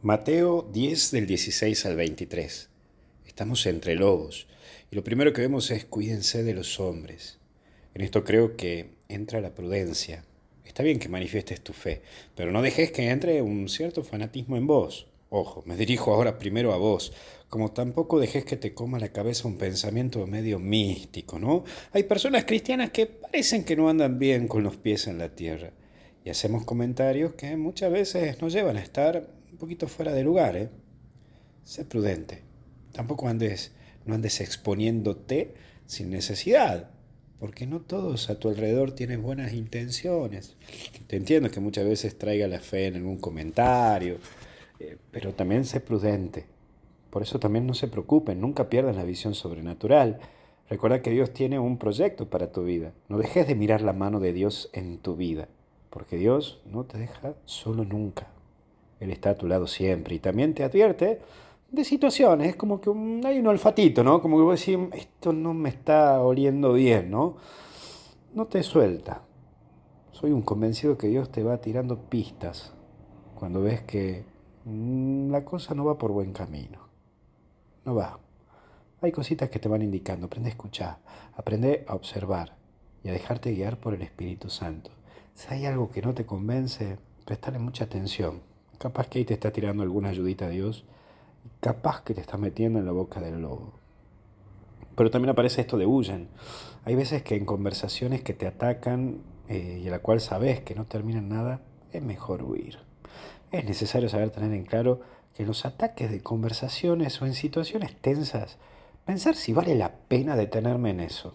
Mateo 10 del 16 al 23. Estamos entre lobos y lo primero que vemos es cuídense de los hombres. En esto creo que entra la prudencia. Está bien que manifiestes tu fe, pero no dejes que entre un cierto fanatismo en vos. Ojo, me dirijo ahora primero a vos, como tampoco dejes que te coma la cabeza un pensamiento medio místico, ¿no? Hay personas cristianas que parecen que no andan bien con los pies en la tierra y hacemos comentarios que muchas veces nos llevan a estar un poquito fuera de lugar, ¿eh? Sé prudente. Tampoco andes, no andes exponiéndote sin necesidad, porque no todos a tu alrededor tienen buenas intenciones. Te entiendo que muchas veces traiga la fe en algún comentario, eh, pero también sé prudente. Por eso también no se preocupen, nunca pierdan la visión sobrenatural. Recuerda que Dios tiene un proyecto para tu vida. No dejes de mirar la mano de Dios en tu vida, porque Dios no te deja solo nunca. Él está a tu lado siempre y también te advierte de situaciones, es como que hay un olfatito, ¿no? Como que vos decís, esto no me está oliendo bien, ¿no? No te suelta. Soy un convencido que Dios te va tirando pistas cuando ves que mm, la cosa no va por buen camino. No va. Hay cositas que te van indicando. Aprende a escuchar, aprende a observar y a dejarte guiar por el Espíritu Santo. Si hay algo que no te convence, prestale mucha atención. Capaz que ahí te está tirando alguna ayudita a Dios. Capaz que te está metiendo en la boca del lobo. Pero también aparece esto de huyen. Hay veces que en conversaciones que te atacan eh, y a la cual sabes que no terminan nada, es mejor huir. Es necesario saber tener en claro que en los ataques de conversaciones o en situaciones tensas, pensar si vale la pena detenerme en eso.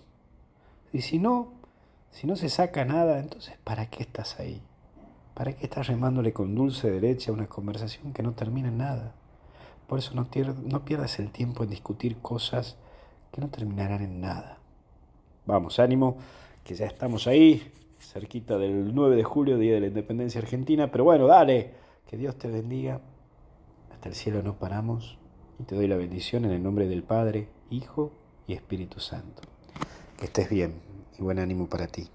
Y si no, si no se saca nada, entonces ¿para qué estás ahí? ¿Para qué estás remándole con dulce derecha una conversación que no termina en nada? Por eso no, no pierdas el tiempo en discutir cosas que no terminarán en nada. Vamos, ánimo, que ya estamos ahí, cerquita del 9 de julio, Día de la Independencia Argentina. Pero bueno, dale, que Dios te bendiga. Hasta el cielo no paramos. Y te doy la bendición en el nombre del Padre, Hijo y Espíritu Santo. Que estés bien y buen ánimo para ti.